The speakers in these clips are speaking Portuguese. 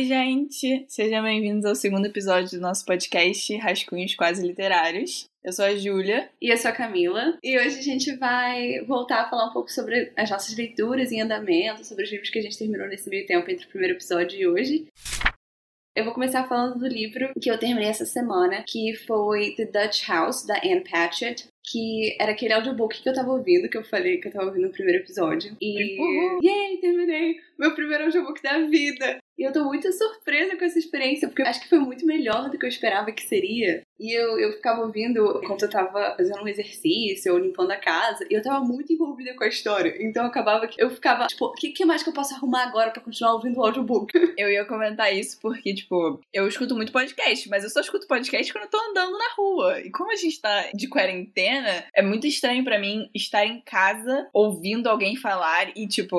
Oi, gente! Sejam bem-vindos ao segundo episódio do nosso podcast Rascunhos Quase Literários. Eu sou a Júlia. E eu sou a Camila. E hoje a gente vai voltar a falar um pouco sobre as nossas leituras em andamento, sobre os livros que a gente terminou nesse meio tempo entre o primeiro episódio e hoje. Eu vou começar falando do livro que eu terminei essa semana, que foi The Dutch House, da Anne Patchett, que era aquele audiobook que eu tava ouvindo, que eu falei que eu tava ouvindo no primeiro episódio. E. Uhum. Yay, terminei! Meu primeiro audiobook da vida! E eu tô muito surpresa com essa experiência, porque eu acho que foi muito melhor do que eu esperava que seria. E eu, eu ficava ouvindo enquanto eu tava fazendo um exercício ou limpando a casa, e eu tava muito envolvida com a história. Então acabava que eu ficava, tipo, o que, que mais que eu posso arrumar agora para continuar ouvindo o audiobook? Eu ia comentar isso porque, tipo, eu escuto muito podcast, mas eu só escuto podcast quando eu tô andando na rua. E como a gente tá de quarentena, é muito estranho para mim estar em casa ouvindo alguém falar e, tipo,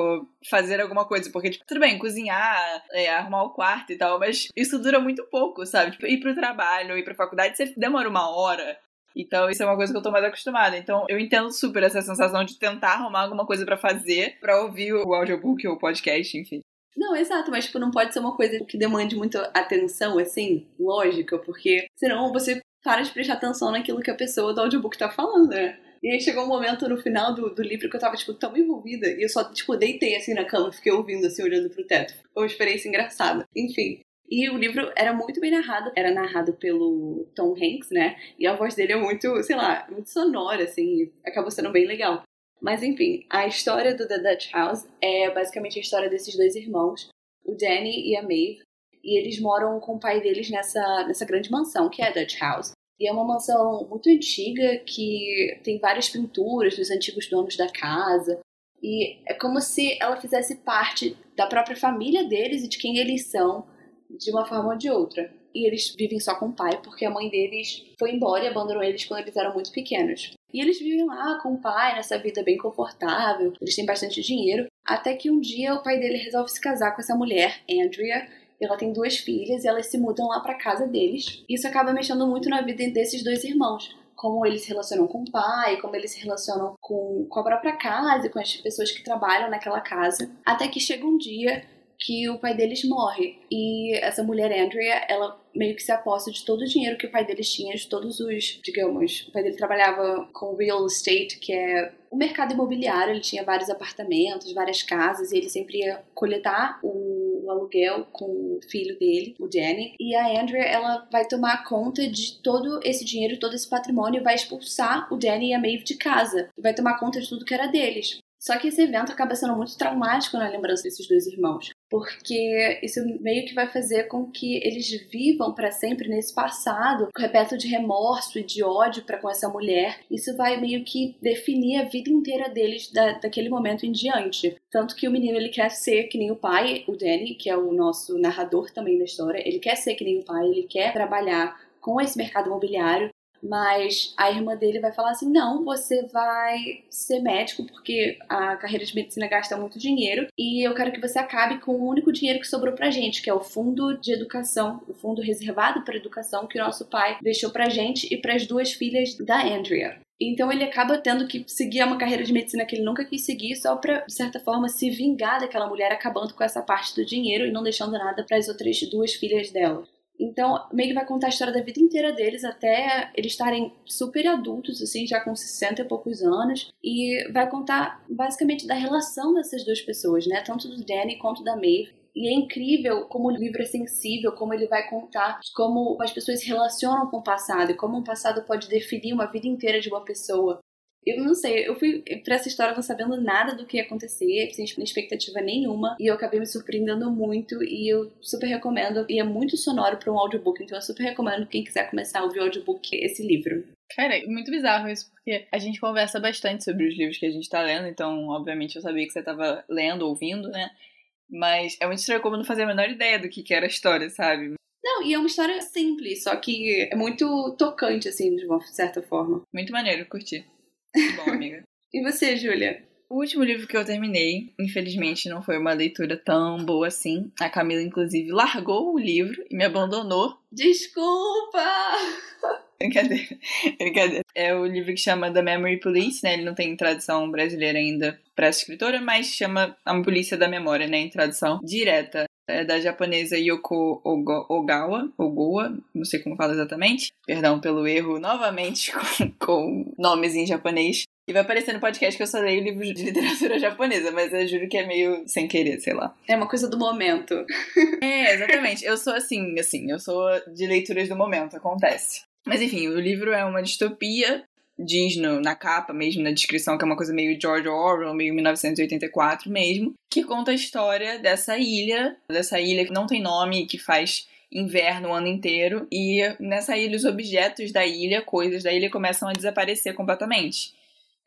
fazer alguma coisa. Porque, tipo, tudo bem, cozinhar, é, arrumar o quarto e tal, mas isso dura muito pouco, sabe? Tipo, ir pro trabalho, ir pra faculdade, você demora uma hora. Então, isso é uma coisa que eu tô mais acostumada. Então, eu entendo super essa sensação de tentar arrumar alguma coisa para fazer, para ouvir o audiobook ou o podcast, enfim. Não, exato, mas tipo, não pode ser uma coisa que demande muita atenção, assim, lógica, porque senão você para de prestar atenção naquilo que a pessoa do audiobook tá falando, né? E aí chegou um momento no final do, do livro que eu tava, tipo, tão envolvida. E eu só, tipo, deitei assim na cama, fiquei ouvindo, assim, olhando pro teto. Foi uma experiência engraçada. Enfim. E o livro era muito bem narrado, era narrado pelo Tom Hanks, né? E a voz dele é muito, sei lá, muito sonora, assim, acabou sendo bem legal. Mas enfim, a história do The Dutch House é basicamente a história desses dois irmãos, o Danny e a Maeve, e eles moram com o pai deles nessa, nessa grande mansão, que é a Dutch House. E é uma mansão muito antiga que tem várias pinturas dos antigos donos da casa. E é como se ela fizesse parte da própria família deles e de quem eles são, de uma forma ou de outra. E eles vivem só com o pai, porque a mãe deles foi embora e abandonou eles quando eles eram muito pequenos. E eles vivem lá com o pai, nessa vida bem confortável, eles têm bastante dinheiro, até que um dia o pai dele resolve se casar com essa mulher, Andrea, ela tem duas filhas e elas se mudam lá para casa deles. Isso acaba mexendo muito na vida desses dois irmãos. Como eles se relacionam com o pai, como eles se relacionam com, com a própria casa e com as pessoas que trabalham naquela casa. Até que chega um dia que o pai deles morre. E essa mulher, Andrea, ela meio que se aposta de todo o dinheiro que o pai deles tinha, de todos os, digamos, o pai dele trabalhava com real estate, que é o mercado imobiliário, ele tinha vários apartamentos, várias casas, e ele sempre ia coletar o, aluguel com o filho dele, o Danny. E a Andrea, ela vai tomar conta de todo esse dinheiro, todo esse patrimônio, e vai expulsar o Danny e a Maeve de casa. E vai tomar conta de tudo que era deles. Só que esse evento acaba sendo muito traumático na lembrança desses dois irmãos, porque isso meio que vai fazer com que eles vivam para sempre nesse passado, repleto de remorso e de ódio para com essa mulher. Isso vai meio que definir a vida inteira deles da, daquele momento em diante. Tanto que o menino ele quer ser que nem o pai, o Danny, que é o nosso narrador também da história, ele quer ser que nem o pai, ele quer trabalhar com esse mercado imobiliário, mas a irmã dele vai falar assim: não, você vai ser médico porque a carreira de medicina gasta muito dinheiro e eu quero que você acabe com o único dinheiro que sobrou pra gente, que é o fundo de educação, o fundo reservado para educação que o nosso pai deixou pra gente e para as duas filhas da Andrea. Então ele acaba tendo que seguir uma carreira de medicina que ele nunca quis seguir só para de certa forma se vingar daquela mulher acabando com essa parte do dinheiro e não deixando nada para as outras duas filhas dela. Então, meio que vai contar a história da vida inteira deles até eles estarem super adultos, assim, já com 60 e poucos anos. E vai contar basicamente da relação dessas duas pessoas, né? Tanto do Danny quanto da Maeve. E é incrível como o livro é sensível, como ele vai contar como as pessoas se relacionam com o passado e como um passado pode definir uma vida inteira de uma pessoa. Eu não sei, eu fui pra essa história não sabendo nada do que ia acontecer, sem expectativa nenhuma, e eu acabei me surpreendendo muito, e eu super recomendo, e é muito sonoro para um audiobook, então eu super recomendo quem quiser começar a ouvir o audiobook esse livro. Cara, é muito bizarro isso, porque a gente conversa bastante sobre os livros que a gente tá lendo, então, obviamente, eu sabia que você tava lendo, ouvindo, né? Mas é muito estranho como não fazia a menor ideia do que, que era a história, sabe? Não, e é uma história simples, só que é muito tocante, assim, de uma certa forma. Muito maneiro, curti. Bom, amiga. e você, Júlia? O último livro que eu terminei, infelizmente, não foi uma leitura tão boa assim. A Camila, inclusive, largou o livro e me abandonou. Desculpa! Brincadeira, brincadeira. É o livro que chama The Memory Police, né? Ele não tem tradução brasileira ainda para essa escritora, mas chama A Polícia da Memória, né? Em tradução direta. É da japonesa Yoko Ogawa, Ogawa, não sei como fala exatamente. Perdão pelo erro novamente com, com nomes em japonês. E vai aparecer no podcast que eu só leio livros de literatura japonesa, mas eu juro que é meio sem querer, sei lá. É uma coisa do momento. É, exatamente. Eu sou assim, assim, eu sou de leituras do momento, acontece. Mas enfim, o livro é uma distopia diz no, na capa mesmo, na descrição, que é uma coisa meio George Orwell, meio 1984 mesmo, que conta a história dessa ilha, dessa ilha que não tem nome, que faz inverno o ano inteiro, e nessa ilha os objetos da ilha, coisas da ilha começam a desaparecer completamente.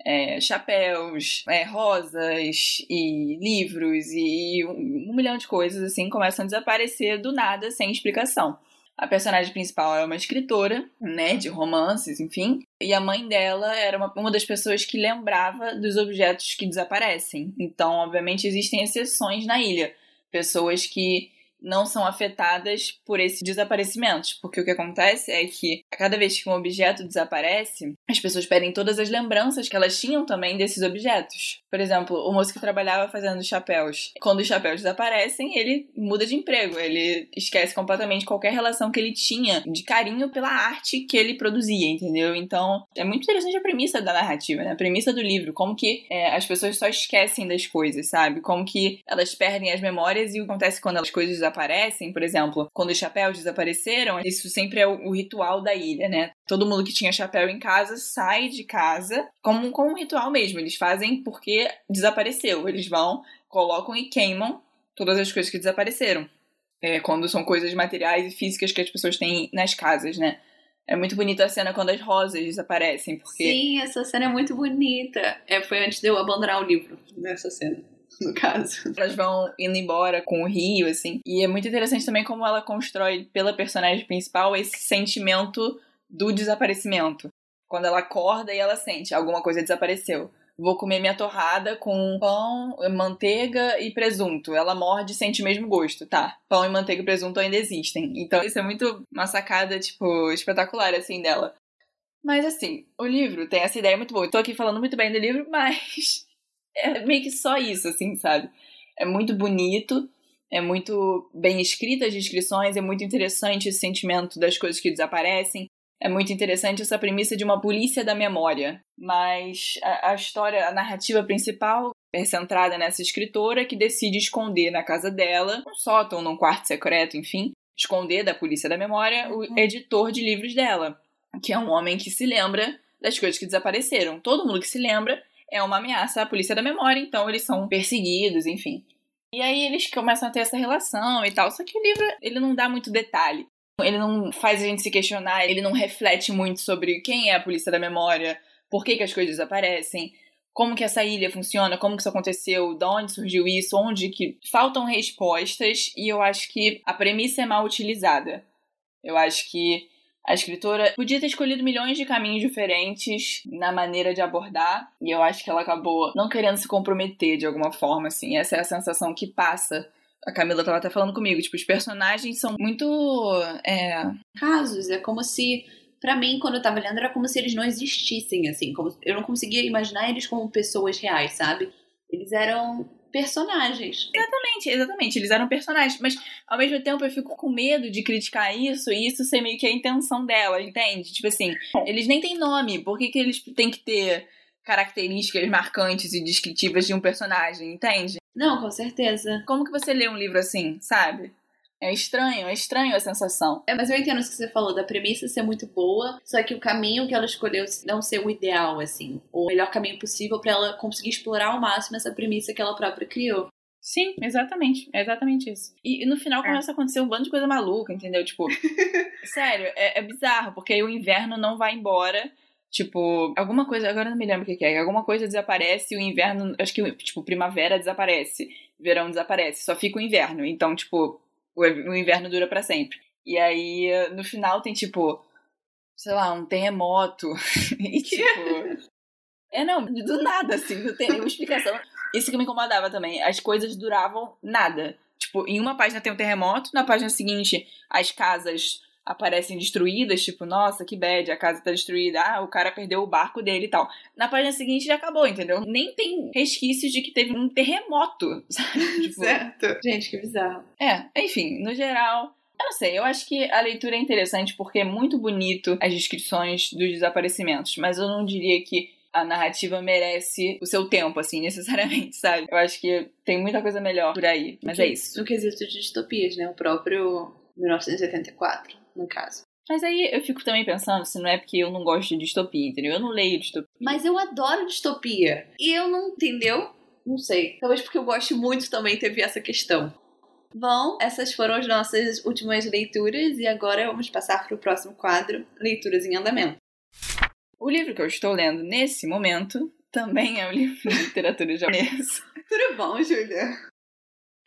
É, chapéus, é, rosas e livros e um, um milhão de coisas assim começam a desaparecer do nada sem explicação. A personagem principal é uma escritora, né, de romances, enfim, e a mãe dela era uma, uma das pessoas que lembrava dos objetos que desaparecem. Então, obviamente, existem exceções na ilha. Pessoas que não são afetadas por esses desaparecimentos, porque o que acontece é que a cada vez que um objeto desaparece, as pessoas perdem todas as lembranças que elas tinham também desses objetos. Por exemplo, o moço que trabalhava fazendo chapéus, quando os chapéus desaparecem, ele muda de emprego, ele esquece completamente qualquer relação que ele tinha de carinho pela arte que ele produzia, entendeu? Então, é muito interessante a premissa da narrativa, né? A premissa do livro, como que é, as pessoas só esquecem das coisas, sabe? Como que elas perdem as memórias e o que acontece quando as coisas desaparecem desaparecem, por exemplo, quando os chapéus desapareceram, isso sempre é o, o ritual da ilha, né? Todo mundo que tinha chapéu em casa sai de casa como, como um ritual mesmo. Eles fazem porque desapareceu. Eles vão, colocam e queimam todas as coisas que desapareceram. É, quando são coisas materiais e físicas que as pessoas têm nas casas, né? É muito bonita a cena quando as rosas desaparecem, porque... Sim, essa cena é muito bonita. É, foi antes de eu abandonar o livro, nessa cena. No caso. Elas vão indo embora com o rio, assim. E é muito interessante também como ela constrói, pela personagem principal, esse sentimento do desaparecimento. Quando ela acorda e ela sente alguma coisa desapareceu. Vou comer minha torrada com pão, manteiga e presunto. Ela morde e sente o mesmo gosto, tá? Pão e manteiga e presunto ainda existem. Então isso é muito uma sacada, tipo, espetacular, assim, dela. Mas assim, o livro tem essa ideia muito boa. Eu tô aqui falando muito bem do livro, mas é meio que só isso, assim, sabe? É muito bonito, é muito bem escrita as descrições, é muito interessante esse sentimento das coisas que desaparecem. É muito interessante essa premissa de uma polícia da memória. Mas a, a história, a narrativa principal é centrada nessa escritora que decide esconder na casa dela, um sótão, num quarto secreto, enfim, esconder da polícia da memória o uhum. editor de livros dela, que é um homem que se lembra das coisas que desapareceram. Todo mundo que se lembra é uma ameaça à polícia da memória, então eles são perseguidos, enfim. E aí eles começam a ter essa relação e tal. Só que o livro, ele não dá muito detalhe. Ele não faz a gente se questionar, ele não reflete muito sobre quem é a polícia da memória, por que, que as coisas desaparecem, como que essa ilha funciona, como que isso aconteceu, de onde surgiu isso, onde que faltam respostas, e eu acho que a premissa é mal utilizada. Eu acho que a escritora podia ter escolhido milhões de caminhos diferentes na maneira de abordar, e eu acho que ela acabou não querendo se comprometer de alguma forma, assim. Essa é a sensação que passa. A Camila tava até falando comigo, tipo, os personagens são muito. É... Casos, é como se para mim, quando eu tava lendo, era como se eles não existissem, assim. Como, eu não conseguia imaginar eles como pessoas reais, sabe? Eles eram personagens. Exatamente, exatamente. Eles eram personagens. Mas, ao mesmo tempo, eu fico com medo de criticar isso e isso ser meio que a intenção dela, entende? Tipo assim, eles nem têm nome. Por que, que eles têm que ter características marcantes e descritivas de um personagem, entende? Não, com certeza. Como que você lê um livro assim, sabe? É estranho, é estranho a sensação. É, mas eu entendo isso que você falou, da premissa ser muito boa, só que o caminho que ela escolheu não ser o ideal, assim. O melhor caminho possível para ela conseguir explorar ao máximo essa premissa que ela própria criou. Sim, exatamente. É exatamente isso. E, e no final é. começa a acontecer um bando de coisa maluca, entendeu? Tipo, sério, é, é bizarro, porque aí o inverno não vai embora. Tipo, alguma coisa, agora não me lembro o que, que é. Alguma coisa desaparece e o inverno. Acho que, tipo, primavera desaparece, verão desaparece, só fica o inverno. Então, tipo, o inverno dura para sempre. E aí, no final, tem tipo, sei lá, um terremoto. e tipo. É, não, do nada, assim, não tem nenhuma explicação. Isso que me incomodava também. As coisas duravam nada. Tipo, em uma página tem um terremoto, na página seguinte as casas aparecem destruídas, tipo, nossa, que bad, a casa tá destruída, ah, o cara perdeu o barco dele e tal. Na página seguinte já acabou, entendeu? Nem tem resquícios de que teve um terremoto, sabe? tipo, certo. Gente, que bizarro. É, enfim, no geral, eu não sei, eu acho que a leitura é interessante porque é muito bonito as descrições dos desaparecimentos, mas eu não diria que a narrativa merece o seu tempo, assim, necessariamente, sabe? Eu acho que tem muita coisa melhor por aí, mas é isso. No quesito de distopias, né? O próprio 1984, no caso. Mas aí eu fico também pensando se não é porque eu não gosto de distopia, entendeu? Eu não leio distopia. Mas eu adoro distopia. E eu não, entendeu? Não sei. Talvez porque eu gosto muito também teve essa questão. Bom, essas foram as nossas últimas leituras e agora vamos passar para o próximo quadro, Leituras em Andamento. O livro que eu estou lendo nesse momento também é um livro de literatura japonesa. Tudo bom, Julia?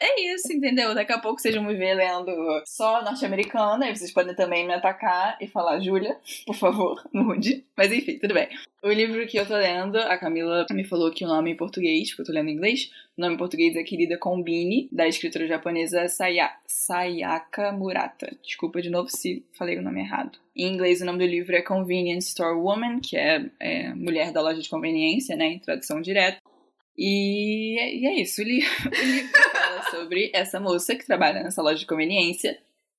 É isso, entendeu? Daqui a pouco vocês vão me ver lendo só norte-americana, e vocês podem também me atacar e falar, Júlia, por favor, mude. Mas enfim, tudo bem. O livro que eu tô lendo, a Camila me falou que o nome em português, porque eu tô lendo em inglês, o nome em português é Querida Combine, da escritora japonesa Saya, Sayaka Murata. Desculpa de novo se falei o nome errado. Em inglês, o nome do livro é Convenience Store Woman, que é, é mulher da loja de conveniência, né, em tradução direta. E, e é isso, o livro, o livro fala sobre essa moça que trabalha nessa loja de conveniência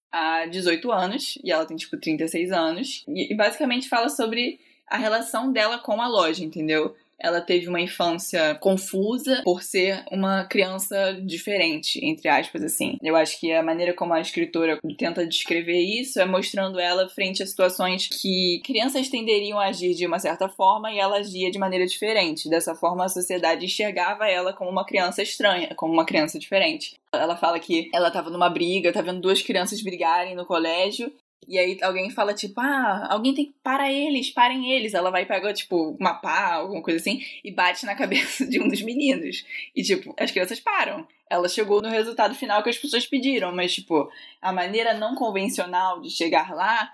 há 18 anos, e ela tem tipo 36 anos, e, e basicamente fala sobre a relação dela com a loja, entendeu? Ela teve uma infância confusa por ser uma criança diferente, entre aspas, assim. Eu acho que a maneira como a escritora tenta descrever isso é mostrando ela frente a situações que crianças tenderiam a agir de uma certa forma e ela agia de maneira diferente. Dessa forma, a sociedade enxergava ela como uma criança estranha, como uma criança diferente. Ela fala que ela tava numa briga, tá vendo duas crianças brigarem no colégio, e aí alguém fala, tipo, ah, alguém tem que parar eles, parem eles. Ela vai e pega, tipo, uma pá, alguma coisa assim, e bate na cabeça de um dos meninos. E, tipo, as crianças param. Ela chegou no resultado final que as pessoas pediram, mas, tipo, a maneira não convencional de chegar lá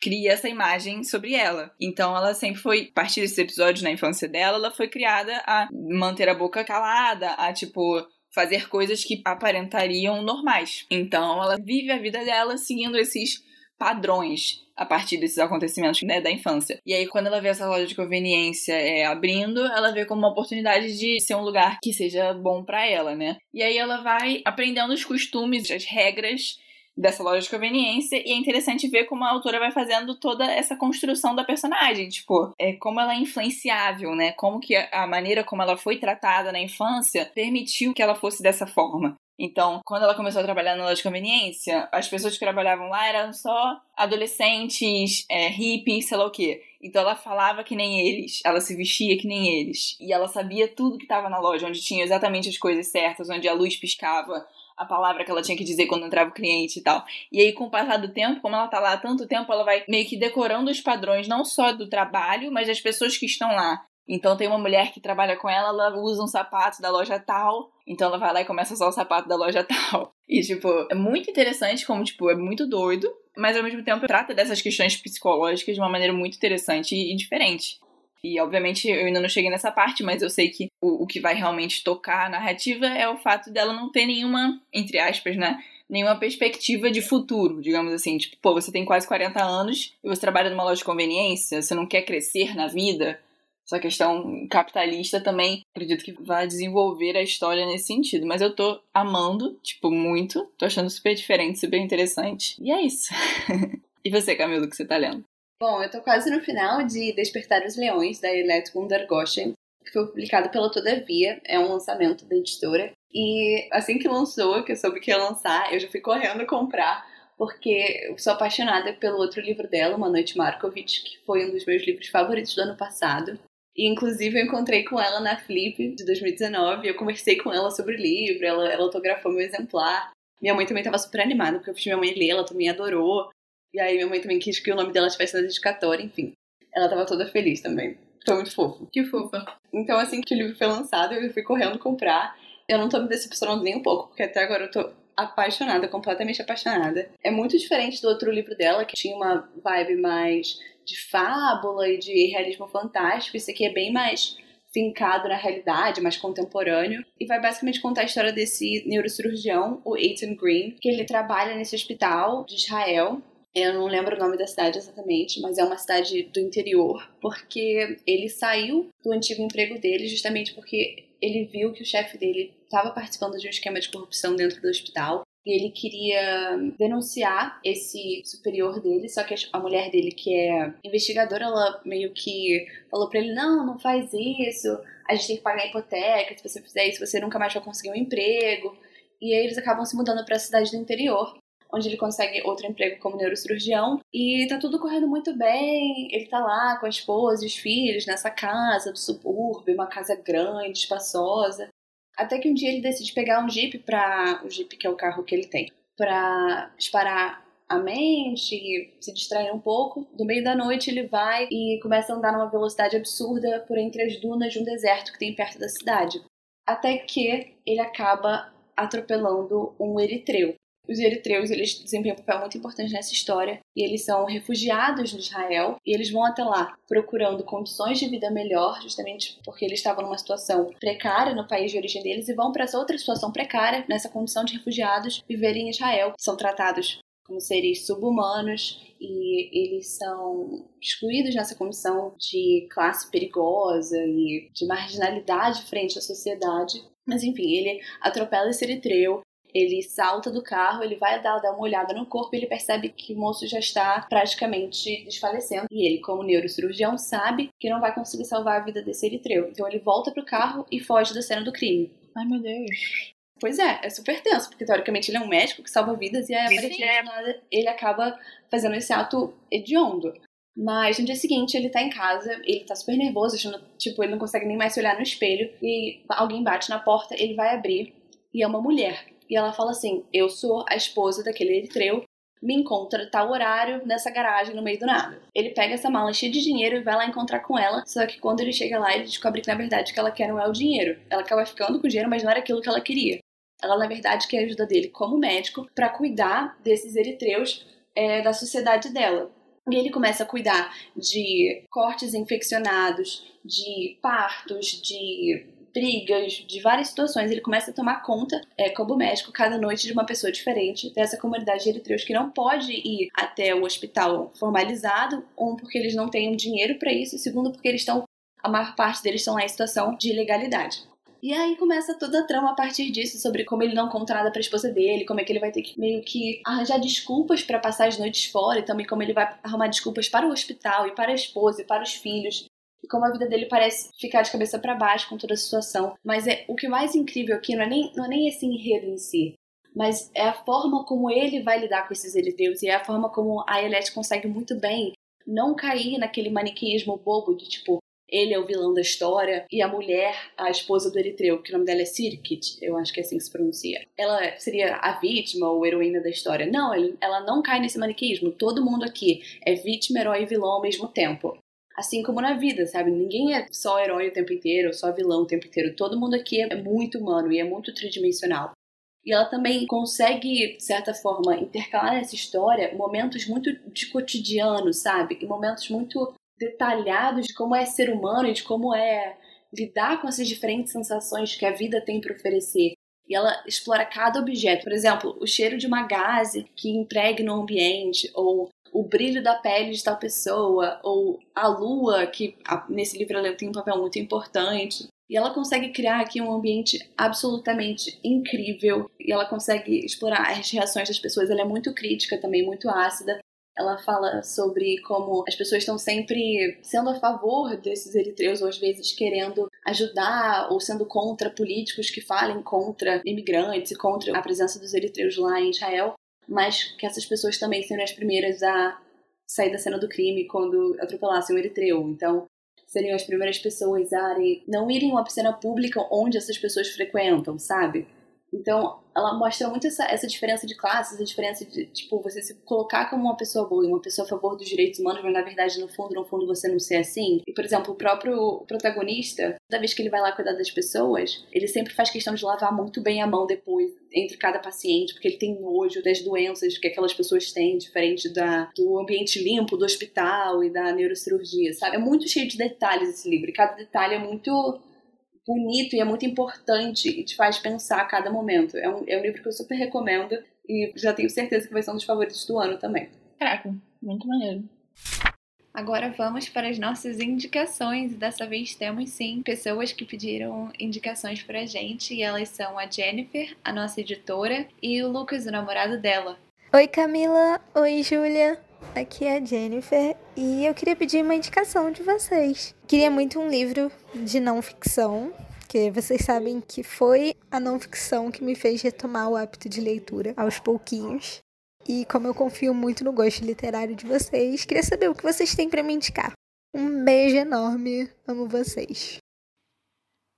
cria essa imagem sobre ela. Então ela sempre foi, a partir desses episódios na infância dela, ela foi criada a manter a boca calada, a, tipo, fazer coisas que aparentariam normais. Então ela vive a vida dela seguindo esses padrões a partir desses acontecimentos né, da infância. E aí, quando ela vê essa loja de conveniência é, abrindo, ela vê como uma oportunidade de ser um lugar que seja bom para ela, né? E aí ela vai aprendendo os costumes, as regras dessa loja de conveniência e é interessante ver como a autora vai fazendo toda essa construção da personagem, tipo, é como ela é influenciável, né? Como que a maneira como ela foi tratada na infância permitiu que ela fosse dessa forma. Então, quando ela começou a trabalhar na loja de conveniência, as pessoas que trabalhavam lá eram só adolescentes, é, hippies, sei lá o quê. Então ela falava que nem eles, ela se vestia que nem eles. E ela sabia tudo que estava na loja, onde tinha exatamente as coisas certas, onde a luz piscava, a palavra que ela tinha que dizer quando entrava o cliente e tal. E aí, com o passar do tempo, como ela tá lá há tanto tempo, ela vai meio que decorando os padrões, não só do trabalho, mas das pessoas que estão lá. Então tem uma mulher que trabalha com ela, ela usa um sapato da loja tal, então ela vai lá e começa a usar o sapato da loja tal. E, tipo, é muito interessante como, tipo, é muito doido, mas ao mesmo tempo trata dessas questões psicológicas de uma maneira muito interessante e diferente. E, obviamente, eu ainda não cheguei nessa parte, mas eu sei que o, o que vai realmente tocar a narrativa é o fato dela não ter nenhuma, entre aspas, né? Nenhuma perspectiva de futuro, digamos assim. Tipo, pô, você tem quase 40 anos e você trabalha numa loja de conveniência, você não quer crescer na vida, essa questão capitalista também acredito que vai desenvolver a história nesse sentido. Mas eu tô amando, tipo, muito. Tô achando super diferente, super interessante. E é isso. e você, Camilo, que você tá lendo? Bom, eu tô quase no final de Despertar os Leões, da Elet Gundargoshen, que foi publicado pela Todavia. É um lançamento da editora. E assim que lançou, que eu soube que ia lançar, eu já fui correndo comprar porque eu sou apaixonada pelo outro livro dela, Uma Noite Markovitch, que foi um dos meus livros favoritos do ano passado. E, inclusive, eu encontrei com ela na Flip de 2019. Eu conversei com ela sobre o livro, ela, ela autografou meu exemplar. Minha mãe também estava super animada, porque eu fiz minha mãe ler, ela também adorou. E aí, minha mãe também quis que o nome dela estivesse na dedicatória, enfim. Ela estava toda feliz também. Foi muito fofo. Que fofa. Então, assim que o livro foi lançado, eu fui correndo comprar. Eu não tô me decepcionando nem um pouco, porque até agora eu tô apaixonada, completamente apaixonada. É muito diferente do outro livro dela, que tinha uma vibe mais de fábula e de realismo fantástico. Isso aqui é bem mais fincado na realidade, mais contemporâneo, e vai basicamente contar a história desse neurocirurgião, o Aiton Green, que ele trabalha nesse hospital de Israel, Eu não lembro o nome da cidade exatamente, mas é uma cidade do interior, porque ele saiu do antigo emprego dele justamente porque ele viu que o chefe dele estava participando de um esquema de corrupção dentro do hospital e ele queria denunciar esse superior dele, só que a mulher dele, que é investigadora, ela meio que falou para ele: não, não faz isso, a gente tem que pagar a hipoteca, se você fizer isso, você nunca mais vai conseguir um emprego. E aí eles acabam se mudando para a cidade do interior, onde ele consegue outro emprego como neurocirurgião. E tá tudo correndo muito bem. Ele tá lá com a esposa e os filhos nessa casa do subúrbio, uma casa grande, espaçosa. Até que um dia ele decide pegar um Jeep para o Jeep que é o carro que ele tem, para disparar a mente, se distrair um pouco. No meio da noite ele vai e começa a andar numa velocidade absurda por entre as dunas de um deserto que tem perto da cidade. Até que ele acaba atropelando um eritreu. Os eritreus, eles desempenham um papel muito importante nessa história, e eles são refugiados no Israel, e eles vão até lá procurando condições de vida melhor, justamente porque eles estavam numa situação precária no país de origem deles, e vão para essa outra situação precária, nessa condição de refugiados, viver em Israel. São tratados como seres subhumanos e eles são excluídos nessa condição de classe perigosa e de marginalidade frente à sociedade. Mas enfim, ele atropela esse eritreu, ele salta do carro, ele vai dar, dar uma olhada no corpo e ele percebe que o moço já está praticamente desfalecendo. E ele, como neurocirurgião, sabe que não vai conseguir salvar a vida desse eritreu. Então ele volta pro carro e foge da cena do crime. Ai, meu Deus. Pois é, é super tenso, porque teoricamente ele é um médico que salva vidas e aparentemente é. ele acaba fazendo esse ato hediondo. Mas no dia seguinte ele tá em casa, ele tá super nervoso, achando, tipo, ele não consegue nem mais se olhar no espelho. E alguém bate na porta, ele vai abrir. E é uma mulher. E ela fala assim: Eu sou a esposa daquele eritreu, me encontra tal horário nessa garagem no meio do nada. Ele pega essa mala cheia de dinheiro e vai lá encontrar com ela, só que quando ele chega lá, ele descobre que na verdade o que ela quer não é o dinheiro. Ela acaba ficando com o dinheiro, mas não era aquilo que ela queria. Ela na verdade quer a ajuda dele como médico para cuidar desses eritreus é, da sociedade dela. E ele começa a cuidar de cortes infeccionados, de partos, de brigas, de várias situações. Ele começa a tomar conta, é, como médico, cada noite de uma pessoa diferente dessa comunidade de eritreus que não pode ir até o hospital formalizado, um, porque eles não têm dinheiro para isso, e segundo, porque eles estão, a maior parte deles estão lá em situação de ilegalidade. E aí começa toda a trama a partir disso, sobre como ele não conta nada pra esposa dele, como é que ele vai ter que meio que arranjar desculpas para passar as noites fora, e também como ele vai arrumar desculpas para o hospital e para a esposa e para os filhos e como a vida dele parece ficar de cabeça para baixo com toda a situação. Mas é o que mais incrível aqui não é nem, não é nem esse enredo em si, mas é a forma como ele vai lidar com esses eritreus e é a forma como a Elette consegue muito bem não cair naquele maniqueísmo bobo de tipo, ele é o vilão da história e a mulher, a esposa do Eritreu, que o nome dela é Sirkit, eu acho que é assim que se pronuncia. Ela seria a vítima ou heroína da história. Não, ela não cai nesse maniqueísmo. Todo mundo aqui é vítima, herói e vilão ao mesmo tempo. Assim como na vida, sabe? Ninguém é só herói o tempo inteiro, só vilão o tempo inteiro. Todo mundo aqui é muito humano e é muito tridimensional. E ela também consegue, de certa forma, intercalar nessa história momentos muito de cotidiano, sabe? E momentos muito detalhados de como é ser humano e de como é lidar com essas diferentes sensações que a vida tem para oferecer. E ela explora cada objeto. Por exemplo, o cheiro de uma gase que impregna o ambiente, ou o brilho da pele de tal pessoa, ou a lua, que nesse livro ela tem um papel muito importante. E ela consegue criar aqui um ambiente absolutamente incrível. E ela consegue explorar as reações das pessoas. Ela é muito crítica também, muito ácida. Ela fala sobre como as pessoas estão sempre sendo a favor desses eritreus, ou às vezes querendo ajudar, ou sendo contra políticos que falem contra imigrantes e contra a presença dos eritreus lá em Israel mas que essas pessoas também seriam as primeiras a sair da cena do crime quando atropelassem um eritreu. Então, seriam as primeiras pessoas a não irem a uma piscina pública onde essas pessoas frequentam, sabe? Então, ela mostra muito essa, essa diferença de classes, a diferença de, tipo, você se colocar como uma pessoa boa e uma pessoa a favor dos direitos humanos, mas na verdade, no fundo, no fundo, você não ser assim. E, por exemplo, o próprio protagonista, toda vez que ele vai lá cuidar das pessoas, ele sempre faz questão de lavar muito bem a mão depois, entre cada paciente, porque ele tem nojo das doenças que aquelas pessoas têm, diferente da, do ambiente limpo do hospital e da neurocirurgia, sabe? É muito cheio de detalhes esse livro, e cada detalhe é muito bonito e é muito importante e te faz pensar a cada momento. É um, é um livro que eu super recomendo e já tenho certeza que vai ser um dos favoritos do ano também. Caraca, muito maneiro. Agora vamos para as nossas indicações. Dessa vez temos sim pessoas que pediram indicações pra gente e elas são a Jennifer, a nossa editora, e o Lucas, o namorado dela. Oi Camila, oi Júlia. Aqui é a Jennifer e eu queria pedir uma indicação de vocês. Queria muito um livro de não ficção, que vocês sabem que foi a não ficção que me fez retomar o hábito de leitura aos pouquinhos. E como eu confio muito no gosto literário de vocês, queria saber o que vocês têm para me indicar. Um beijo enorme, amo vocês.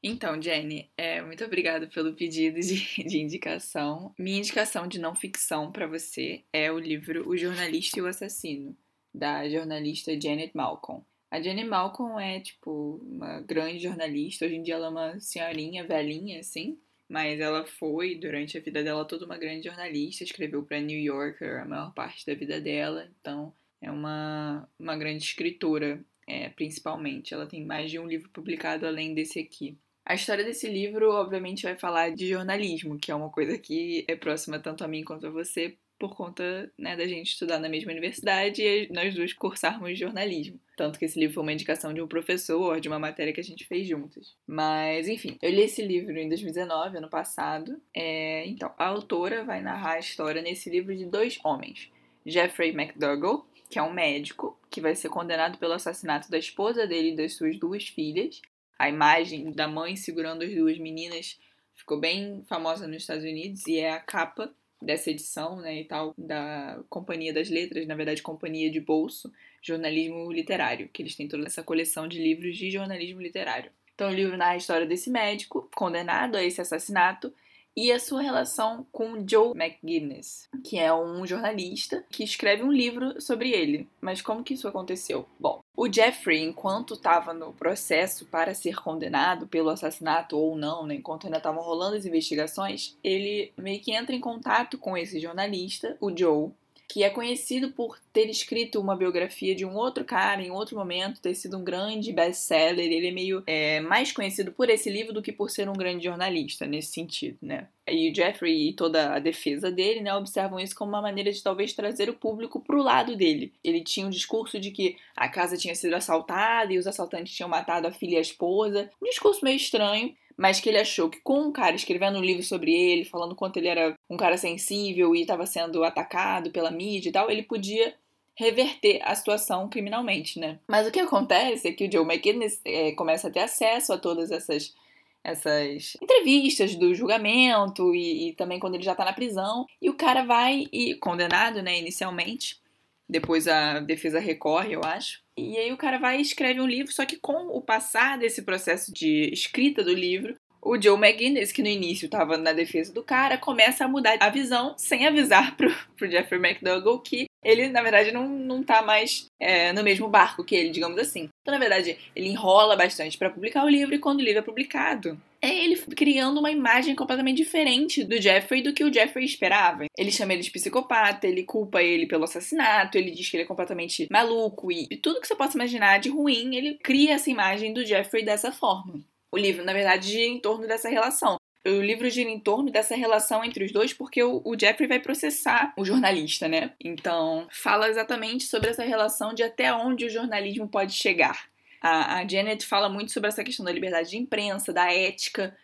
Então, Jenny, é, muito obrigada pelo pedido de, de indicação. Minha indicação de não ficção para você é o livro O Jornalista e o Assassino, da jornalista Janet Malcolm. A Janet Malcolm é, tipo, uma grande jornalista. Hoje em dia ela é uma senhorinha, velhinha, assim. Mas ela foi, durante a vida dela, toda uma grande jornalista. Escreveu para New Yorker a maior parte da vida dela. Então, é uma, uma grande escritora, é, principalmente. Ela tem mais de um livro publicado além desse aqui. A história desse livro, obviamente, vai falar de jornalismo, que é uma coisa que é próxima tanto a mim quanto a você, por conta né, da gente estudar na mesma universidade e nós duas cursarmos jornalismo. Tanto que esse livro foi uma indicação de um professor, de uma matéria que a gente fez juntas. Mas, enfim, eu li esse livro em 2019, ano passado. É, então, a autora vai narrar a história nesse livro de dois homens. Jeffrey McDougall, que é um médico, que vai ser condenado pelo assassinato da esposa dele e das suas duas filhas, a imagem da mãe segurando as duas meninas ficou bem famosa nos Estados Unidos e é a capa dessa edição, né, e tal, da Companhia das Letras, na verdade, Companhia de Bolso, Jornalismo Literário, que eles têm toda essa coleção de livros de jornalismo literário. Então, o livro narra a história desse médico condenado a esse assassinato e a sua relação com Joe McGuinness, que é um jornalista que escreve um livro sobre ele. Mas como que isso aconteceu? Bom, o Jeffrey, enquanto estava no processo para ser condenado pelo assassinato ou não, né, enquanto ainda estavam rolando as investigações, ele meio que entra em contato com esse jornalista, o Joe, que é conhecido por ter escrito uma biografia de um outro cara em outro momento, ter sido um grande best-seller. Ele é meio é, mais conhecido por esse livro do que por ser um grande jornalista, nesse sentido, né? E o Jeffrey e toda a defesa dele, né, observam isso como uma maneira de talvez trazer o público pro lado dele. Ele tinha um discurso de que a casa tinha sido assaltada e os assaltantes tinham matado a filha e a esposa. Um discurso meio estranho, mas que ele achou que com um cara escrevendo um livro sobre ele, falando quanto ele era um cara sensível e estava sendo atacado pela mídia e tal, ele podia reverter a situação criminalmente, né? Mas o que acontece é que o Joe McGinnis é, começa a ter acesso a todas essas essas entrevistas do julgamento e, e também quando ele já tá na prisão e o cara vai e condenado, né, inicialmente, depois a defesa recorre, eu acho. E aí o cara vai e escreve um livro, só que com o passar desse processo de escrita do livro, o Joe McGuinness, que no início estava na defesa do cara, começa a mudar a visão sem avisar pro, pro Jeffrey McDougall que ele, na verdade, não, não tá mais é, no mesmo barco que ele, digamos assim. Então, na verdade, ele enrola bastante para publicar o livro e quando o livro é publicado, é ele criando uma imagem completamente diferente do Jeffrey do que o Jeffrey esperava. Ele chama ele de psicopata, ele culpa ele pelo assassinato, ele diz que ele é completamente maluco e, tudo que você possa imaginar de ruim, ele cria essa imagem do Jeffrey dessa forma. O livro, na verdade, gira em torno dessa relação. O livro gira em torno dessa relação entre os dois, porque o, Jeffrey vai processar o jornalista, né? Então, fala exatamente sobre essa relação de até onde o jornalismo pode chegar. A, a Janet fala muito sobre essa questão da liberdade de imprensa, da ética,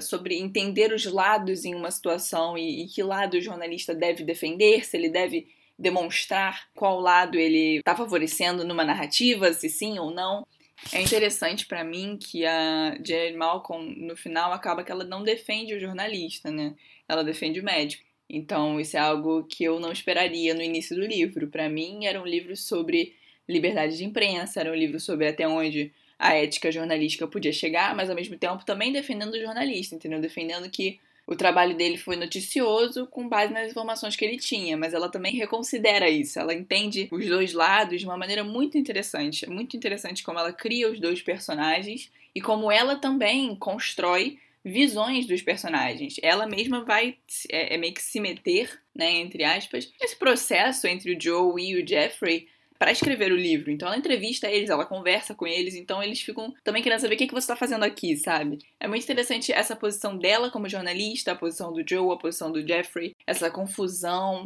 sobre entender os lados em uma situação e, e que lado o jornalista deve defender, se ele deve demonstrar qual lado ele está favorecendo numa narrativa, se sim ou não. É interessante para mim que a Janet Malcolm, no final, acaba que ela não defende o jornalista, né? Ela defende o médico. Então, isso é algo que eu não esperaria no início do livro. Para mim, era um livro sobre liberdade de imprensa, era um livro sobre até onde a ética jornalística podia chegar, mas ao mesmo tempo também defendendo o jornalista, entendeu? Defendendo que o trabalho dele foi noticioso com base nas informações que ele tinha, mas ela também reconsidera isso. Ela entende os dois lados de uma maneira muito interessante. É muito interessante como ela cria os dois personagens e como ela também constrói visões dos personagens. Ela mesma vai é, é meio que se meter, né, entre aspas, nesse processo entre o Joe e o Jeffrey para escrever o livro. Então ela entrevista eles, ela conversa com eles, então eles ficam também querendo saber o que, que você está fazendo aqui, sabe? É muito interessante essa posição dela como jornalista, a posição do Joe, a posição do Jeffrey, essa confusão.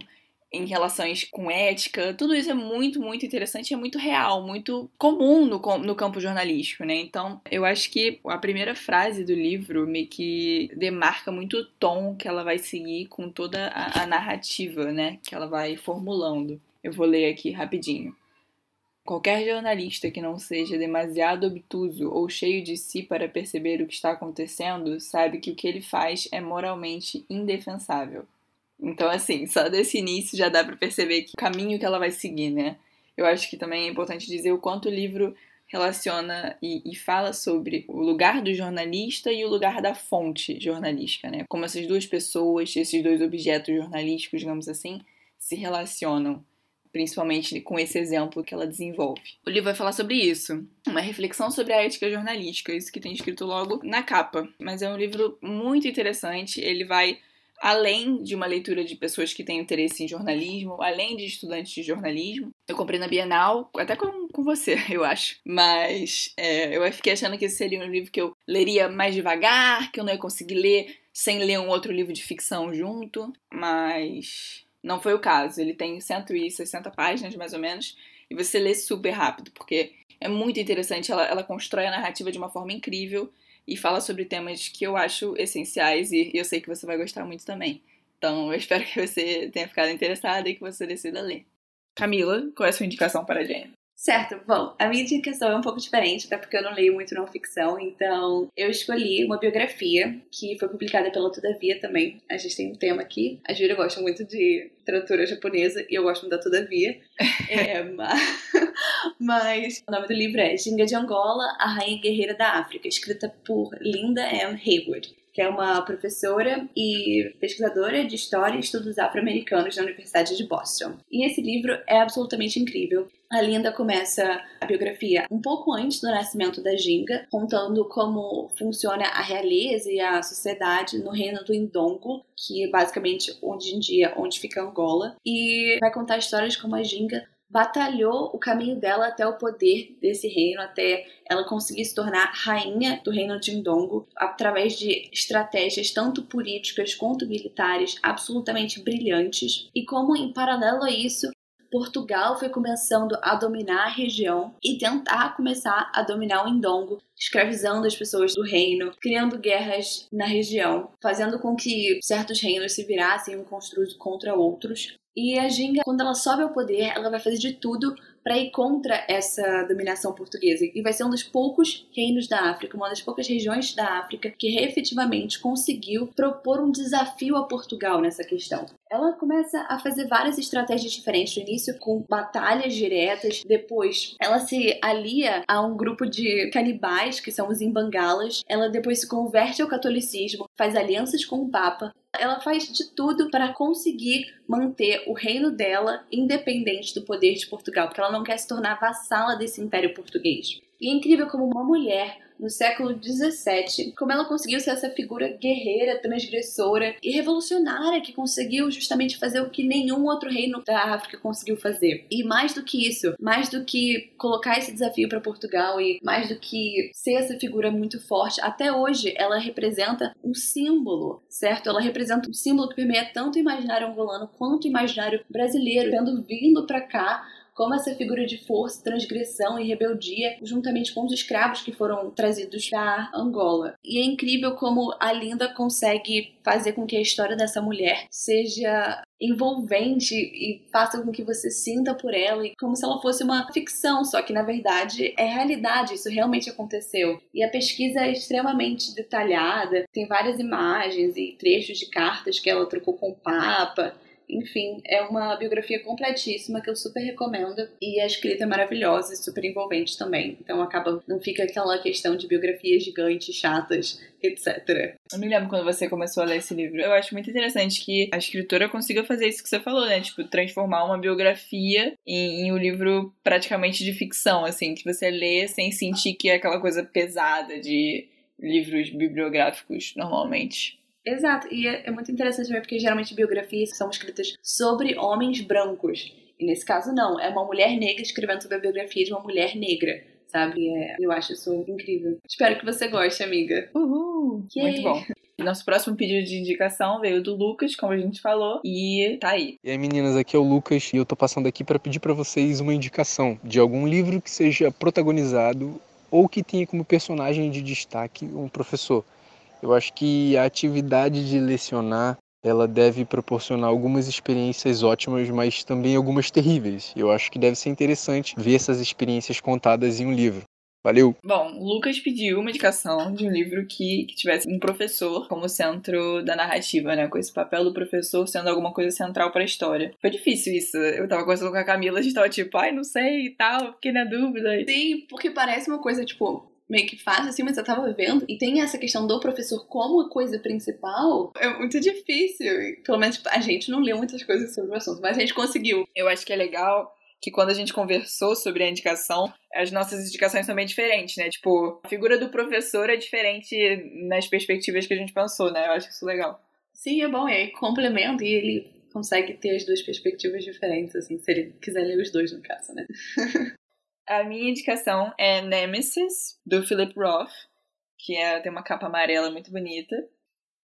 em relações com ética, tudo isso é muito, muito interessante, é muito real, muito comum no, no campo jornalístico, né? Então, eu acho que a primeira frase do livro meio que demarca muito o tom que ela vai seguir com toda a, a narrativa, né? Que ela vai formulando. Eu vou ler aqui rapidinho. Qualquer jornalista que não seja demasiado obtuso ou cheio de si para perceber o que está acontecendo sabe que o que ele faz é moralmente indefensável. Então, assim, só desse início já dá para perceber que caminho que ela vai seguir, né? Eu acho que também é importante dizer o quanto o livro relaciona e, e, fala sobre o lugar do jornalista e o lugar da fonte jornalística, né? Como essas duas pessoas, esses dois objetos jornalísticos, digamos assim, se relacionam principalmente com esse exemplo que ela desenvolve. O livro vai falar sobre isso, uma reflexão sobre a ética jornalística, isso que tem escrito logo na capa. Mas é um livro muito interessante, ele vai além de uma leitura de pessoas que têm interesse em jornalismo, além de estudantes de jornalismo. Eu comprei na Bienal, até com, com você, eu acho. Mas é, eu fiquei achando que esse seria um livro que eu leria mais devagar, que eu não ia conseguir ler sem ler um outro livro de ficção junto. Mas não foi o caso. Ele tem 160 páginas, mais ou menos, e você lê super rápido, porque é muito interessante. Ela, ela constrói a narrativa de uma forma incrível e fala sobre temas que eu acho essenciais e eu sei que você vai gostar muito também. Então, eu espero que você tenha ficado interessada e que você decida ler. Camila, qual é a sua indicação para a Jane? Certo, bom, a minha indicação é um pouco diferente, até porque eu não leio muito não ficção, então eu escolhi uma biografia que foi publicada pela Todavia também. A gente tem um tema aqui. A Júlia gosta muito de literatura japonesa e eu gosto muito da Todavia. é, mas... mas o nome do livro é Ginga de Angola, a Rainha Guerreira da África, escrita por Linda M. Haywood que é uma professora e pesquisadora de História e Estudos Afro-Americanos na Universidade de Boston. E esse livro é absolutamente incrível. A Linda começa a biografia um pouco antes do nascimento da Ginga, contando como funciona a realeza e a sociedade no reino do Indongo, que é basicamente hoje em dia onde fica Angola, e vai contar histórias como a Ginga batalhou o caminho dela até o poder desse reino, até ela conseguir se tornar rainha do reino de Ndongo, através de estratégias tanto políticas quanto militares absolutamente brilhantes, e como em paralelo a isso Portugal foi começando a dominar a região e tentar começar a dominar o Indongo, escravizando as pessoas do reino, criando guerras na região, fazendo com que certos reinos se virassem uns contra outros. E a Ginga, quando ela sobe ao poder, ela vai fazer de tudo para ir contra essa dominação portuguesa. E vai ser um dos poucos reinos da África, uma das poucas regiões da África que efetivamente conseguiu propor um desafio a Portugal nessa questão. Ela começa a fazer várias estratégias diferentes. No início, com batalhas diretas. Depois, ela se alia a um grupo de canibais, que são os imbangalas. Ela depois se converte ao catolicismo, faz alianças com o Papa ela faz de tudo para conseguir manter o reino dela independente do poder de Portugal, porque ela não quer se tornar vassala desse império português. E é incrível como uma mulher no século XVII, como ela conseguiu ser essa figura guerreira, transgressora e revolucionária que conseguiu justamente fazer o que nenhum outro reino da África conseguiu fazer. E mais do que isso, mais do que colocar esse desafio para Portugal e mais do que ser essa figura muito forte, até hoje ela representa um símbolo, certo? Ela representa um símbolo que permeia tanto o imaginário angolano quanto o imaginário brasileiro, tendo vindo para cá como essa figura de força, transgressão e rebeldia, juntamente com os escravos que foram trazidos da Angola. E é incrível como a Linda consegue fazer com que a história dessa mulher seja envolvente e faça com que você sinta por ela e como se ela fosse uma ficção, só que na verdade é realidade, isso realmente aconteceu. E a pesquisa é extremamente detalhada, tem várias imagens e trechos de cartas que ela trocou com o Papa. Enfim, é uma biografia completíssima que eu super recomendo. E a escrita é maravilhosa e super envolvente também. Então acaba, não fica aquela questão de biografias gigantes, chatas, etc. Eu me lembro quando você começou a ler esse livro. Eu acho muito interessante que a escritora consiga fazer isso que você falou, né? Tipo, transformar uma biografia em, em um livro praticamente de ficção, assim, que você lê sem sentir que é aquela coisa pesada de livros bibliográficos normalmente. Exato, e é, é muito interessante ver porque geralmente biografias são escritas sobre homens brancos. E nesse caso, não. É uma mulher negra escrevendo sobre a biografia de uma mulher negra, sabe? É, eu acho isso incrível. Espero que você goste, amiga. Uhul! Yay. Muito bom. Nosso próximo pedido de indicação veio do Lucas, como a gente falou, e tá aí. E aí, meninas, aqui é o Lucas e eu tô passando aqui para pedir para vocês uma indicação de algum livro que seja protagonizado ou que tenha como personagem de destaque um professor. Eu acho que a atividade de lecionar ela deve proporcionar algumas experiências ótimas, mas também algumas terríveis. Eu acho que deve ser interessante ver essas experiências contadas em um livro. Valeu! Bom, o Lucas pediu uma indicação de um livro que, que tivesse um professor como centro da narrativa, né? Com esse papel do professor sendo alguma coisa central para a história. Foi difícil isso. Eu tava conversando com a Camila, a gente tava tipo, ai, não sei e tal, fiquei na dúvida. Sim, porque parece uma coisa, tipo, meio que fácil, assim, mas eu tava vendo. E tem essa questão do professor como a coisa principal. É muito difícil. Pelo menos a gente não leu muitas coisas sobre o assunto, mas a gente conseguiu. Eu acho que é legal que quando a gente conversou sobre a indicação, as nossas indicações são bem diferentes, né? Tipo, a figura do professor é diferente nas perspectivas que a gente pensou, né? Eu acho isso legal. Sim, é bom, e aí complementa e ele consegue ter as duas perspectivas diferentes, assim, se ele quiser ler os dois, no caso, né? A minha indicação é Nemesis, do Philip Roth, que é, tem uma capa amarela muito bonita.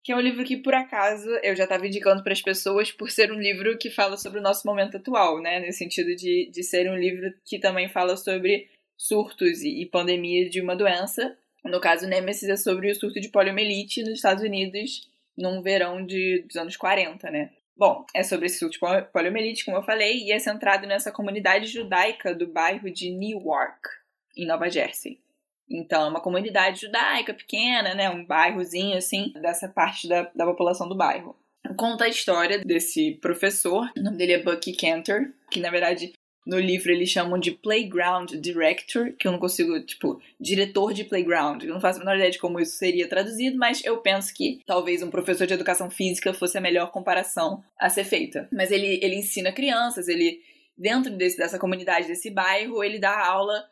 Que é um livro que, por acaso, eu já estava indicando para as pessoas por ser um livro que fala sobre o nosso momento atual, né? Nesse sentido de, de ser um livro que também fala sobre surtos e, e pandemia de uma doença. No caso, Nemesis é sobre o surto de poliomielite nos Estados Unidos num verão de, dos anos 40, né? Bom, é sobre esse de poliomielite, como eu falei, e é centrado nessa comunidade judaica do bairro de Newark, em Nova Jersey. Então, é uma comunidade judaica pequena, né? Um bairrozinho, assim, dessa parte da, da população do bairro. Conta a história desse professor, o nome dele é Bucky Cantor, que na verdade no livro eles chamam de Playground Director, que eu não consigo, tipo, diretor de playground. Eu não faço a menor ideia de como isso seria traduzido, mas eu penso que talvez um professor de educação física fosse a melhor comparação a ser feita. Mas ele, ele ensina crianças, ele, dentro desse, dessa comunidade, desse bairro, ele dá aula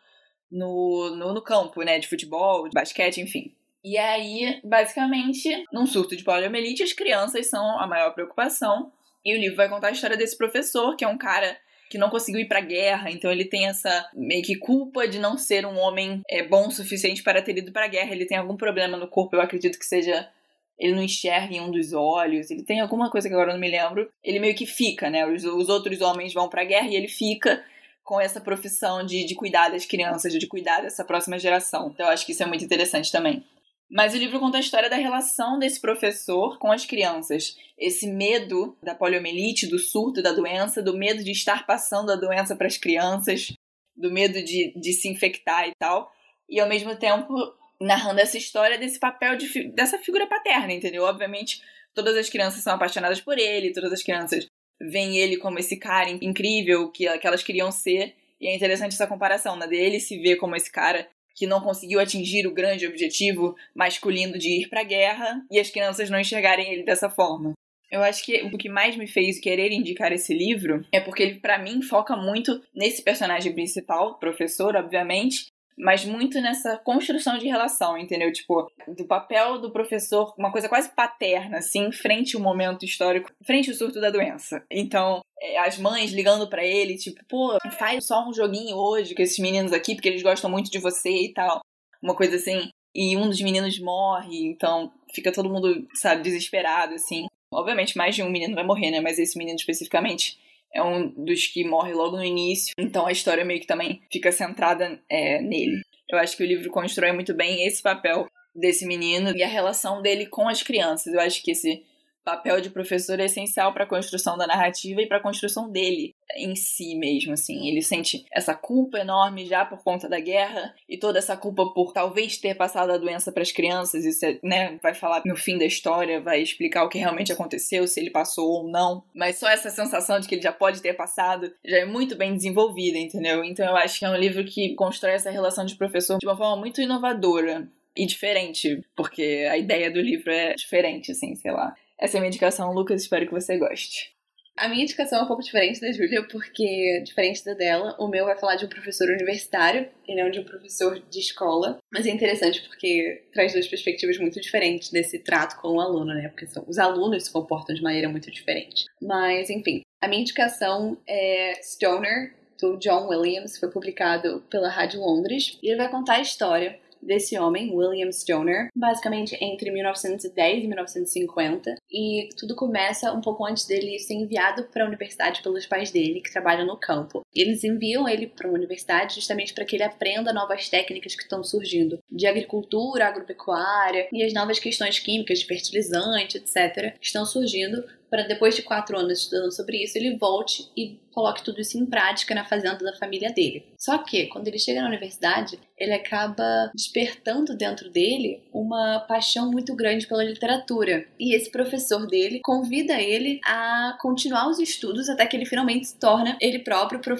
no, no, no campo, né, de futebol, de basquete, enfim. E aí, basicamente, num surto de poliomielite, as crianças são a maior preocupação. E o livro vai contar a história desse professor, que é um cara que não conseguiu ir pra guerra, então ele tem essa meio que culpa de não ser um homem é, bom o suficiente para ter ido pra guerra. Ele tem algum problema no corpo, eu acredito que seja. Ele não enxerga em um dos olhos, ele tem alguma coisa que agora eu não me lembro. Ele meio que fica, né? Os, os outros homens vão pra guerra e ele fica com essa profissão de, de cuidar das crianças, de cuidar dessa próxima geração. Então eu acho que isso é muito interessante também. Mas o livro conta a história da relação desse professor com as crianças. Esse medo da poliomielite, do surto da doença, do medo de estar passando a doença para as crianças, do medo de, de se infectar e tal. E ao mesmo tempo narrando essa história desse papel de, dessa figura paterna, entendeu? Obviamente, todas as crianças são apaixonadas por ele, todas as crianças veem ele como esse cara incrível que, que elas queriam ser. E é interessante essa comparação, né? Dele se ver como esse cara que não conseguiu atingir o grande objetivo masculino de ir para a guerra e as crianças não enxergarem ele dessa forma. Eu acho que o que mais me fez querer indicar esse livro é porque ele, para mim, foca muito nesse personagem principal, professor, obviamente, mas muito nessa construção de relação, entendeu? Tipo, do papel do professor, uma coisa quase paterna, assim, frente ao momento histórico, frente ao surto da doença. Então, é, as mães ligando para ele, tipo, pô, faz só um joguinho hoje com esses meninos aqui, porque eles gostam muito de você e tal. Uma coisa assim. E um dos meninos morre, então fica todo mundo, sabe, desesperado, assim. Obviamente, mais de um menino vai morrer, né? Mas esse menino especificamente é um dos que morre logo no início, então a história meio que também fica centrada é, nele. Eu acho que o livro constrói muito bem esse papel desse menino e a relação dele com as crianças. Eu acho que esse papel de professor é essencial para a construção da narrativa e para a construção dele em si mesmo, assim. Ele sente essa culpa enorme já por conta da guerra e toda essa culpa por talvez ter passado a doença para as crianças. Isso é, né, vai falar no fim da história, vai explicar o que realmente aconteceu, se ele passou ou não. Mas só essa sensação de que ele já pode ter passado já é muito bem desenvolvida, entendeu? Então eu acho que é um livro que constrói essa relação de professor de uma forma muito inovadora e diferente, porque a ideia do livro é diferente, assim, sei lá. Essa é a minha indicação, Lucas. Espero que você goste. A minha indicação é um pouco diferente da Júlia, porque, diferente da dela, o meu vai falar de um professor universitário e não de um professor de escola. Mas é interessante porque traz duas perspectivas muito diferentes desse trato com o aluno, né? Porque são, os alunos se comportam de maneira muito diferente. Mas, enfim, a minha indicação é Stoner, do John Williams, foi publicado pela Rádio Londres, e ele vai contar a história desse homem, William Stoner, basicamente entre 1910 e 1950. E tudo começa um pouco antes dele ser enviado para a universidade pelos pais dele, que trabalham no campo. Eles enviam ele para uma universidade justamente para que ele aprenda novas técnicas que estão surgindo de agricultura, agropecuária e as novas questões químicas de fertilizante, etc., estão surgindo para depois de quatro anos estudando sobre isso, ele volte e coloque tudo isso em prática na fazenda da família dele. Só que, quando ele chega na universidade, ele acaba despertando dentro dele uma paixão muito grande pela literatura. E esse professor dele convida ele a continuar os estudos até que ele finalmente se torna ele próprio professor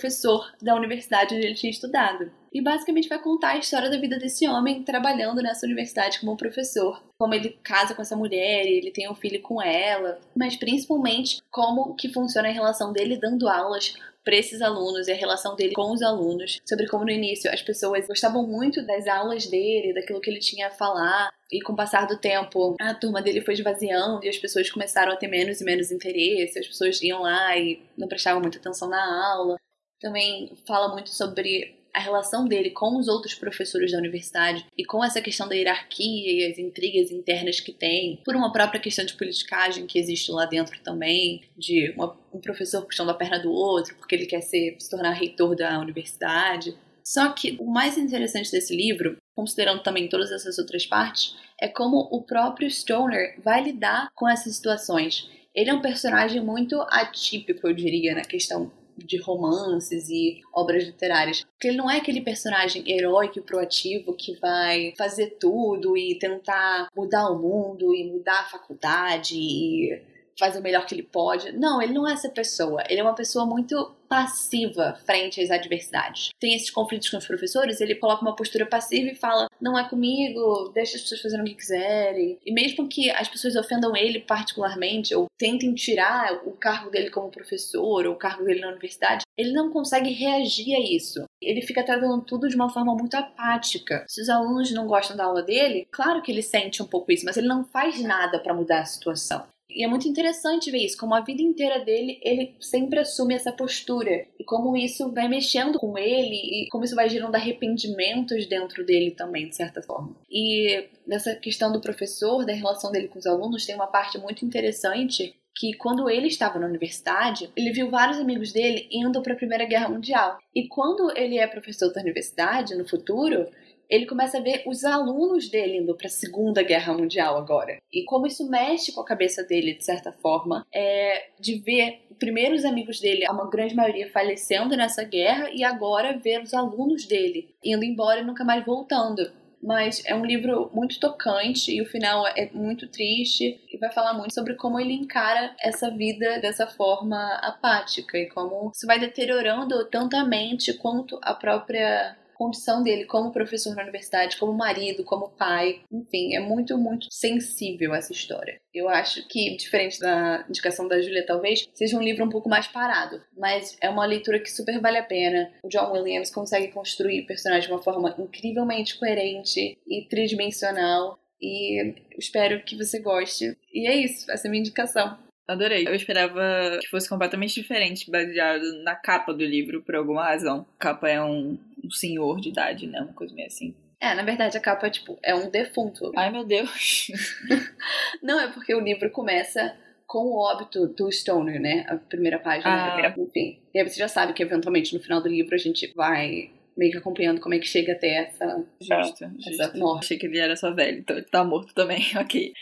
da universidade onde ele tinha estudado. E basicamente vai contar a história da vida desse homem trabalhando nessa universidade como professor. Como ele casa com essa mulher e ele tem um filho com ela. Mas principalmente como que funciona a relação dele dando aulas para esses alunos e a relação dele com os alunos, sobre como no início as pessoas gostavam muito das aulas dele, daquilo que ele tinha a falar, e com o passar do tempo a turma dele foi esvaziando e as pessoas começaram a ter menos e menos interesse, as pessoas iam lá e não prestavam muita atenção na aula. Também fala muito sobre a relação dele com os outros professores da universidade e com essa questão da hierarquia e as intrigas internas que tem, por uma própria questão de politicagem que existe lá dentro também, de uma, um professor puxando a perna do outro porque ele quer ser, se tornar reitor da universidade. Só que o mais interessante desse livro, considerando também todas essas outras partes, é como o próprio Stoner vai lidar com essas situações. Ele é um personagem muito atípico, eu diria, na questão de romances e obras literárias. Porque ele não é aquele personagem heróico e proativo que vai fazer tudo e tentar mudar o mundo e mudar a faculdade e fazer o melhor que ele pode. Não, ele não é essa pessoa. Ele é uma pessoa muito passiva frente às adversidades. Tem esses conflitos com os professores, ele coloca uma postura passiva e fala: não é comigo, deixa as pessoas fazerem o que quiserem. E mesmo que as pessoas ofendam ele particularmente ou tentem tirar o cargo dele como professor ou o cargo dele na universidade, ele não consegue reagir a isso. Ele fica tratando tudo de uma forma muito apática. Se os alunos não gostam da aula dele, claro que ele sente um pouco isso, mas ele não faz nada para mudar a situação. E é muito interessante ver isso, como a vida inteira dele, ele sempre assume essa postura. E como isso vai mexendo com ele e como isso vai gerando arrependimentos dentro dele também, de certa forma. E nessa questão do professor, da relação dele com os alunos, tem uma parte muito interessante que quando ele estava na universidade, ele viu vários amigos dele indo para a Primeira Guerra Mundial. E quando ele é professor da universidade, no futuro, ele começa a ver os alunos dele indo para a Segunda Guerra Mundial agora. E como isso mexe com a cabeça dele, de certa forma, é de ver primeiros amigos dele, uma grande maioria falecendo nessa guerra, e agora ver os alunos dele indo embora e nunca mais voltando. Mas é um livro muito tocante e o final é muito triste e vai falar muito sobre como ele encara essa vida dessa forma apática e como isso vai deteriorando tanto a mente quanto a própria condição dele como professor na universidade, como marido, como pai. Enfim, é muito, muito sensível essa história. Eu acho que, diferente da indicação da Julia, talvez, seja um livro um pouco mais parado. Mas é uma leitura que super vale a pena. O John Williams consegue construir personagens de uma forma incrivelmente coerente e tridimensional. E espero que você goste. E é isso, essa é a minha indicação. Adorei. Eu esperava que fosse completamente diferente, baseado na capa do livro, por alguma razão. A capa é um, um senhor de idade, né? Uma coisa meio assim. É, na verdade a capa é tipo, é um defunto. Ai meu Deus. Não, é porque o livro começa com o óbito do Stoner, né? A primeira página, ah. a primeira, enfim. E aí você já sabe que eventualmente no final do livro a gente vai meio que acompanhando como é que chega até essa. Justo, essa justo. morte. Achei que ele era só velho, então ele tá morto também, ok.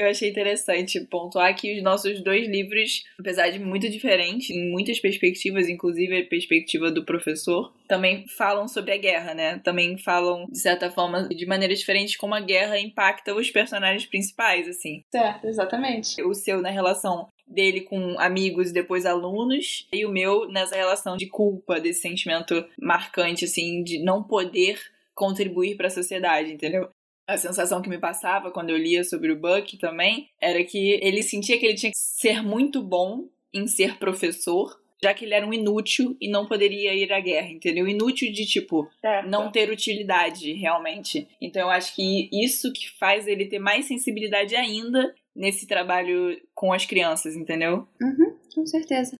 Eu achei interessante pontuar que os nossos dois livros, apesar de muito diferentes, em muitas perspectivas, inclusive a perspectiva do professor, também falam sobre a guerra, né? Também falam, de certa forma, de maneira diferente, como a guerra impacta os personagens principais, assim. Certo, exatamente. O seu na relação dele com amigos e depois alunos, e o meu nessa relação de culpa, desse sentimento marcante, assim, de não poder contribuir para a sociedade, entendeu? A sensação que me passava quando eu lia sobre o Buck também era que ele sentia que ele tinha que ser muito bom em ser professor, já que ele era um inútil e não poderia ir à guerra, entendeu? Inútil de tipo certo. não ter utilidade realmente. Então eu acho que isso que faz ele ter mais sensibilidade ainda nesse trabalho com as crianças, entendeu? Uhum, com certeza.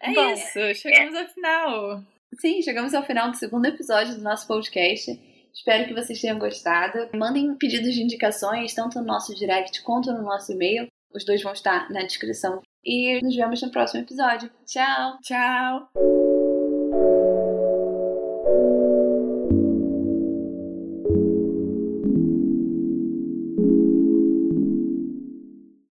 É Bom, isso, chegamos é... ao final. Sim, chegamos ao final do segundo episódio do nosso podcast. Espero que vocês tenham gostado. Mandem pedidos de indicações, tanto no nosso direct quanto no nosso e-mail. Os dois vão estar na descrição. E nos vemos no próximo episódio. Tchau! Tchau!